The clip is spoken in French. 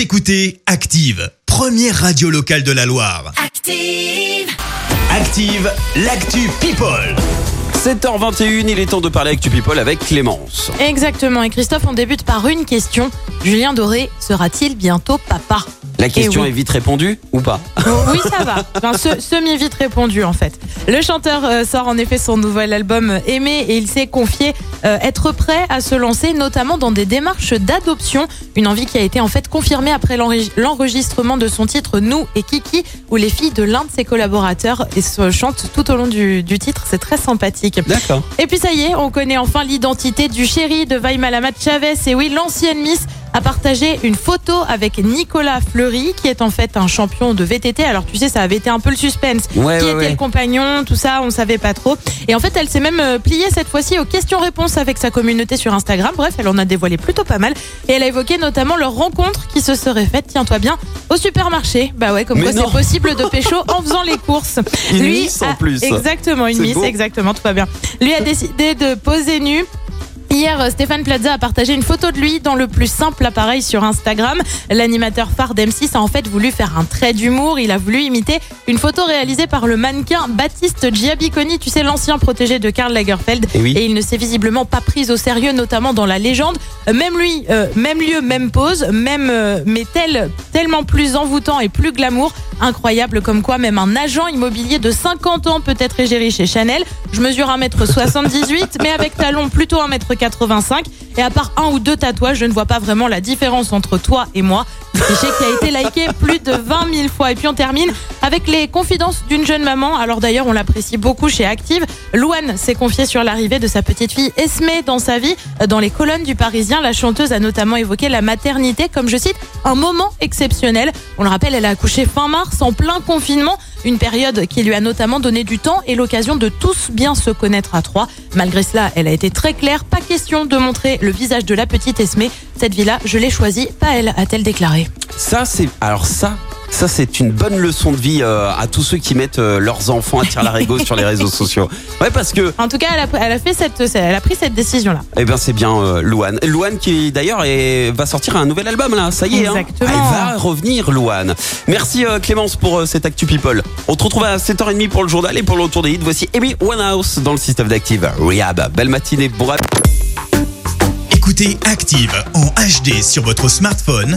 Vous écoutez Active, première radio locale de la Loire. Active. Active, l'actu People. 7h21, il est temps de parler avec People avec Clémence. Exactement. Et Christophe, on débute par une question. Julien Doré sera-t-il bientôt papa? La question oui. est vite répondue ou pas? Oui, ça va. Enfin, se- semi-vite répondu, en fait. Le chanteur euh, sort en effet son nouvel album Aimé et il s'est confié euh, être prêt à se lancer, notamment dans des démarches d'adoption. Une envie qui a été en fait confirmée après l'enregi- l'enregistrement de son titre Nous et Kiki, où les filles de l'un de ses collaborateurs et se chantent tout au long du, du titre. C'est très sympathique. D'accord. Et puis ça y est, on connaît enfin l'identité du chéri de Vaimalamat Chavez. Et oui, l'ancienne Miss a partagé une photo avec Nicolas Fleury, qui est en fait un champion de VTT. Alors tu sais, ça avait été un peu le suspense. Ouais, qui ouais, était ouais. le compagnon, tout ça, on savait pas trop. Et en fait, elle s'est même euh, pliée cette fois-ci aux questions-réponses avec sa communauté sur Instagram. Bref, elle en a dévoilé plutôt pas mal. Et elle a évoqué notamment leur rencontre qui se serait faite, tiens-toi bien, au supermarché. Bah ouais, comme Mais quoi c'est possible de pécho en faisant les courses. Une miss en plus. Exactement, une miss, beau. exactement, tout va bien. Lui a décidé de poser nu. Hier, Stéphane Plaza a partagé une photo de lui dans le plus simple appareil sur Instagram. L'animateur phare d'M6 a en fait voulu faire un trait d'humour. Il a voulu imiter une photo réalisée par le mannequin Baptiste Giabiconi, tu sais, l'ancien protégé de Karl Lagerfeld. Eh oui. Et il ne s'est visiblement pas pris au sérieux, notamment dans la légende. Euh, Même lui, euh, même lieu, même pose, même, euh, mais tel, tellement plus envoûtant et plus glamour. Incroyable comme quoi même un agent immobilier de 50 ans peut être égérie chez Chanel. Je mesure 1m78 mais avec talons plutôt 1m85 et à part un ou deux tatouages, je ne vois pas vraiment la différence entre toi et moi. Cliché qui a été liké plus de 20 000 fois. Et puis on termine avec les confidences d'une jeune maman. Alors d'ailleurs, on l'apprécie beaucoup chez Active. Louane s'est confiée sur l'arrivée de sa petite fille Esmé dans sa vie. Dans les colonnes du Parisien, la chanteuse a notamment évoqué la maternité comme, je cite, un moment exceptionnel. On le rappelle, elle a accouché fin mars en plein confinement. Une période qui lui a notamment donné du temps et l'occasion de tous bien se connaître à trois. Malgré cela, elle a été très claire. Pas question de montrer le visage de la petite Esmé. Cette vie-là, je l'ai choisie, pas elle, a-t-elle déclaré. Ça, c'est. Alors, ça. Ça, c'est une bonne leçon de vie euh, à tous ceux qui mettent euh, leurs enfants à tir larigot sur les réseaux sociaux. Ouais, parce que, En tout cas, elle a, elle a fait cette, elle a pris cette décision-là. eh ben, c'est bien euh, Louane. Louane qui, d'ailleurs, est- va sortir un nouvel album, là. Ça y est, hein. Exactement. Elle va revenir, Louane. Merci, euh, Clémence, pour euh, cette Actu People. On te retrouve à 7h30 pour le journal et pour le retour des hits. Voici Amy Winehouse dans le système d'Active. Rehab. Belle matinée, bon rap. Écoutez Active en HD sur votre smartphone,